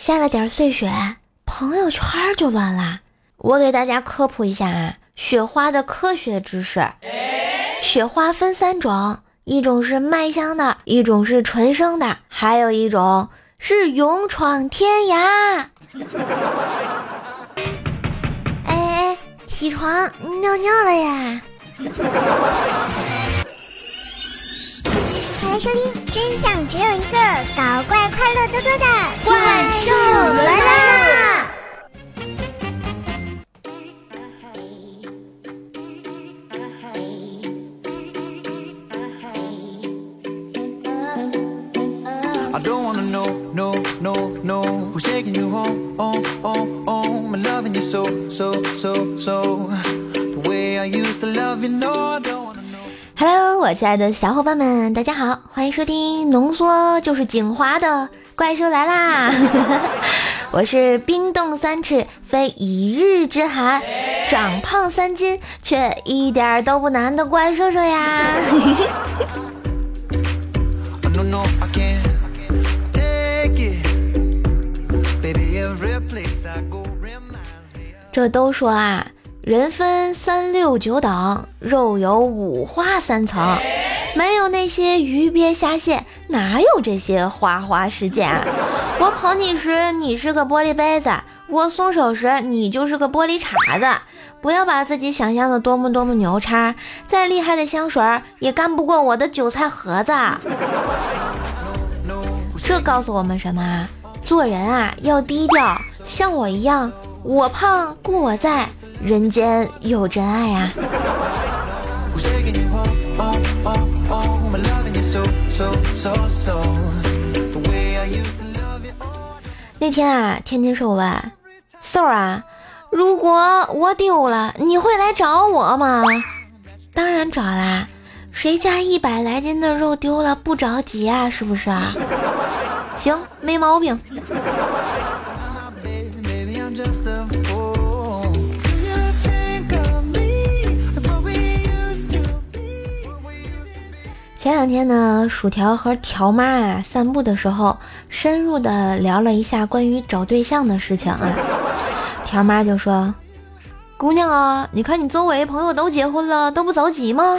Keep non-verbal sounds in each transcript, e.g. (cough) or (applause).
下了点碎雪，朋友圈就乱了。我给大家科普一下啊，雪花的科学知识。雪花分三种，一种是麦香的，一种是纯生的，还有一种是勇闯天涯。哎哎，起床尿尿了呀！欢迎收听，真相只有一个，搞怪快乐多多的怪兽来啦！！Hello，我亲爱的小伙伴们，大家好，欢迎收听浓缩就是精华的怪兽来啦！(laughs) 我是冰冻三尺非一日之寒，长胖三斤却一点都不难的怪兽兽呀！这都说啊，人分三六九等，肉有五花三层，没有那些鱼鳖虾蟹，哪有这些花花世界啊？我捧你时，你是个玻璃杯子；我松手时，你就是个玻璃碴子。不要把自己想象的多么多么牛叉，再厉害的香水也干不过我的韭菜盒子。这告诉我们什么？做人啊，要低调，像我一样。我胖故我在，人间有真爱呀！那天啊，天天说问瘦儿啊，如果我丢了，你会来找我吗？当然找啦，谁家一百来斤的肉丢了不着急啊？是不是啊？行，没毛病。前两天呢，薯条和条妈啊散步的时候，深入的聊了一下关于找对象的事情啊。(laughs) 条妈就说：“姑娘啊，你看你周围朋友都结婚了，都不着急吗？”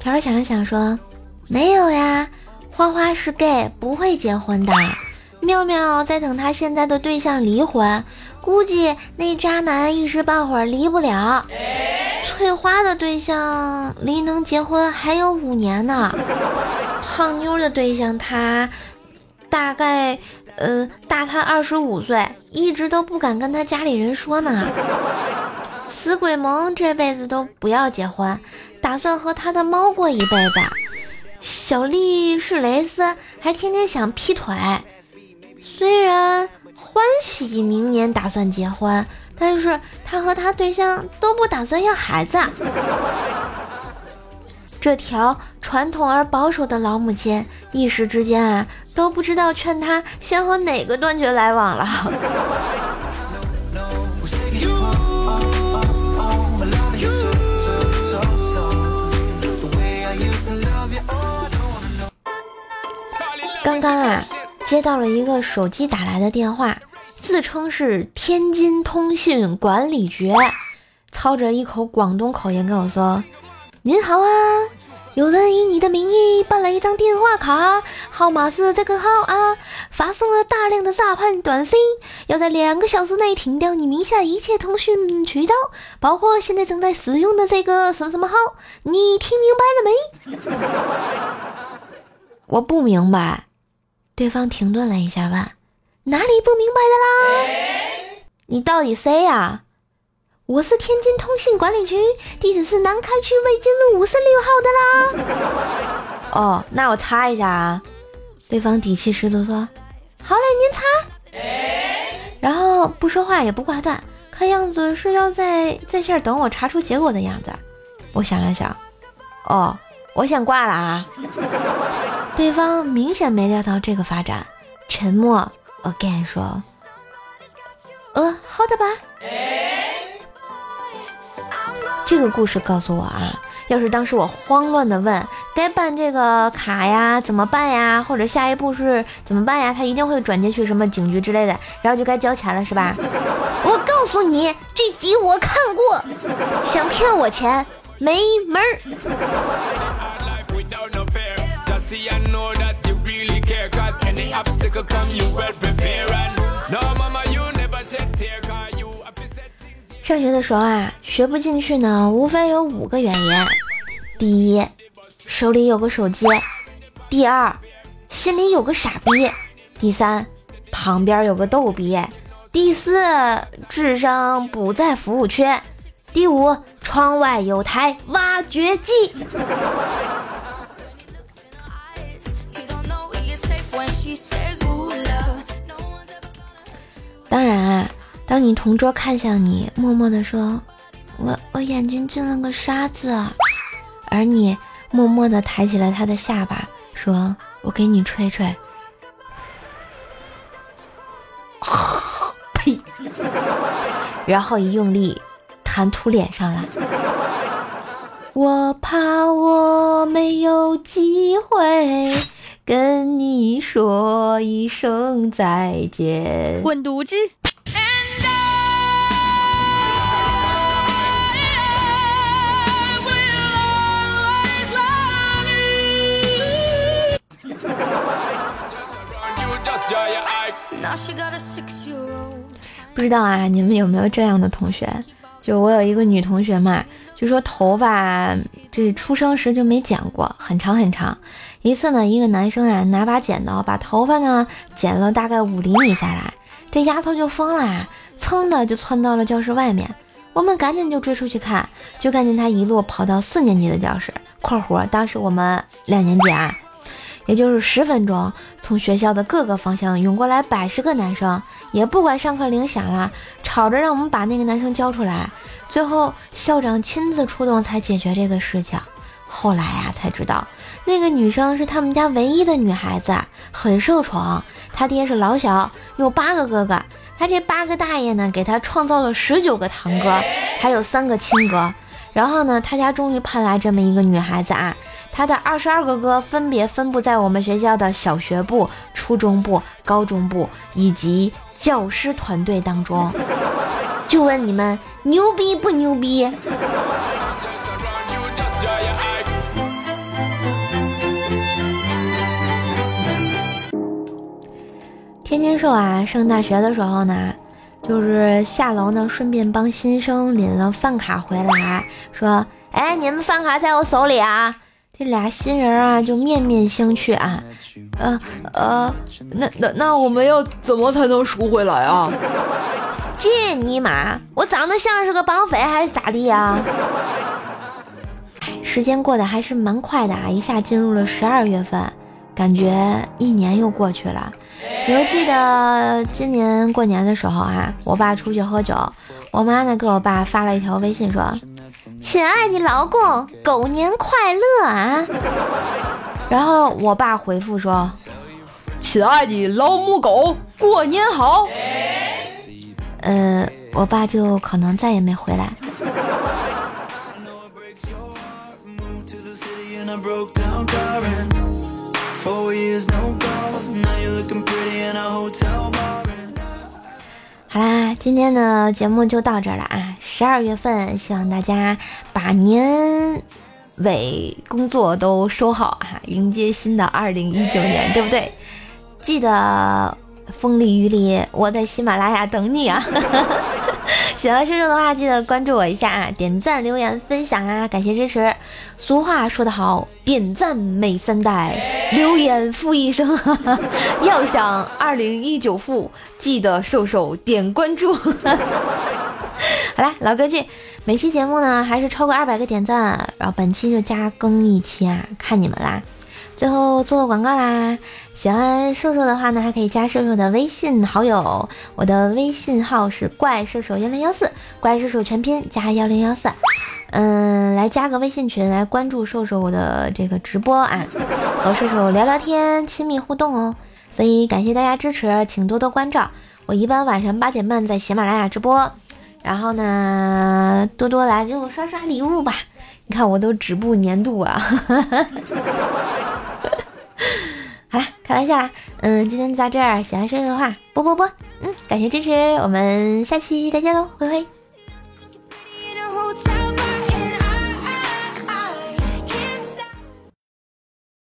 条儿想了想说：“没有呀，花花是 gay，不会结婚的。妙妙在等她现在的对象离婚，估计那渣男一时半会儿离不了。”翠花的对象离能结婚还有五年呢，胖妞的对象他大概呃大他二十五岁，一直都不敢跟他家里人说呢。死鬼萌这辈子都不要结婚，打算和他的猫过一辈子。小丽是蕾丝，还天天想劈腿。虽然欢喜明年打算结婚。但是他和他对象都不打算要孩子，(laughs) 这条传统而保守的老母亲一时之间啊都不知道劝他先和哪个断绝来往了。刚刚啊接到了一个手机打来的电话。自称是天津通信管理局，操着一口广东口音跟我说：“您好啊，有人以你的名义办了一张电话卡，号码是这个号啊，发送了大量的诈骗短信，要在两个小时内停掉你名下一切通讯渠道，包括现在正在使用的这个什么什么号，你听明白了没？” (laughs) 我不明白，对方停顿了一下问。哪里不明白的啦？你到底谁呀？我是天津通信管理局，地址是南开区魏津路五十六号的啦。哦，那我查一下啊。对方底气十足说：“好嘞，您查。”然后不说话也不挂断，看样子是要在在线等我查出结果的样子。我想了想，哦，我先挂了啊。对方明显没料到这个发展，沉默。Again 说，呃，好的吧。这个故事告诉我啊，要是当时我慌乱的问该办这个卡呀怎么办呀，或者下一步是怎么办呀，他一定会转接去什么警局之类的，然后就该交钱了是吧？我告诉你，这集我看过，想骗我钱没门儿。上学的时候啊，学不进去呢，无非有五个原因：第一，手里有个手机；第二，心里有个傻逼；第三，旁边有个逗逼；第四，智商不在服务区；第五，窗外有台挖掘机。当然啊，当你同桌看向你，默默地说：“我我眼睛进了个沙子。”而你默默地抬起了他的下巴，说：“我给你吹吹。”呸！(laughs) 然后一用力，弹吐脸上了。我怕我没有机会。跟你说一声再见，滚犊子！不知道啊，你们有没有这样的同学？就我有一个女同学嘛，就说头发这出生时就没剪过，很长很长。一次呢，一个男生啊拿把剪刀把头发呢剪了大概五厘米下来，这丫头就疯了啊，噌的就窜到了教室外面。我们赶紧就追出去看，就看见他一路跑到四年级的教室（括弧当时我们两年级啊），也就是十分钟，从学校的各个方向涌过来百十个男生，也不管上课铃响了，吵着让我们把那个男生交出来。最后校长亲自出动才解决这个事情。后来呀，才知道。那个女生是他们家唯一的女孩子，很受宠。他爹是老小，有八个哥哥。他这八个大爷呢，给他创造了十九个堂哥，还有三个亲哥。然后呢，他家终于盼来这么一个女孩子啊。他的二十二个哥分别分布在我们学校的小学部、初中部、高中部以及教师团队当中。就问你们牛逼不牛逼？天津瘦啊，上大学的时候呢，就是下楼呢，顺便帮新生领了饭卡回来，说：“哎，你们饭卡在我手里啊。”这俩新人啊，就面面相觑啊，呃呃，那那那我们要怎么才能赎回来啊？借尼玛，我长得像是个绑匪还是咋地呀？哎，时间过得还是蛮快的啊，一下进入了十二月份，感觉一年又过去了。犹记得今年过年的时候啊，我爸出去喝酒，我妈呢给我爸发了一条微信说：“亲爱的老公，狗年快乐啊！”然后我爸回复说：“亲爱的老母狗，过年好。”呃，我爸就可能再也没回来。好啦，今天的节目就到这儿了啊！十二月份，希望大家把年尾工作都收好哈，迎接新的二零一九年，对不对？记得风里雨里，我在喜马拉雅等你啊！喜欢叔叔的话，记得关注我一下啊，点赞、留言、分享啊，感谢支持。俗话说得好，点赞美三代，留言富一生。(laughs) 要想二零一九富，记得瘦瘦点关注。(laughs) 好啦，老规矩，每期节目呢还是超过二百个点赞，然后本期就加更一期啊，看你们啦。最后做个广告啦，喜欢瘦瘦的话呢，还可以加瘦瘦的微信好友，我的微信号是怪兽兽幺零幺四，怪兽兽全拼加幺零幺四，嗯，来加个微信群，来关注瘦瘦我的这个直播啊，和瘦瘦聊聊天，亲密互动哦。所以感谢大家支持，请多多关照。我一般晚上八点半在喜马拉雅直播，然后呢，多多来给我刷刷礼物吧。你看我都止步年度啊！(laughs) 开玩笑啦。嗯，今天就到这儿，喜欢说的话，啵啵啵。嗯，感谢支持，我们下期再见喽，灰灰。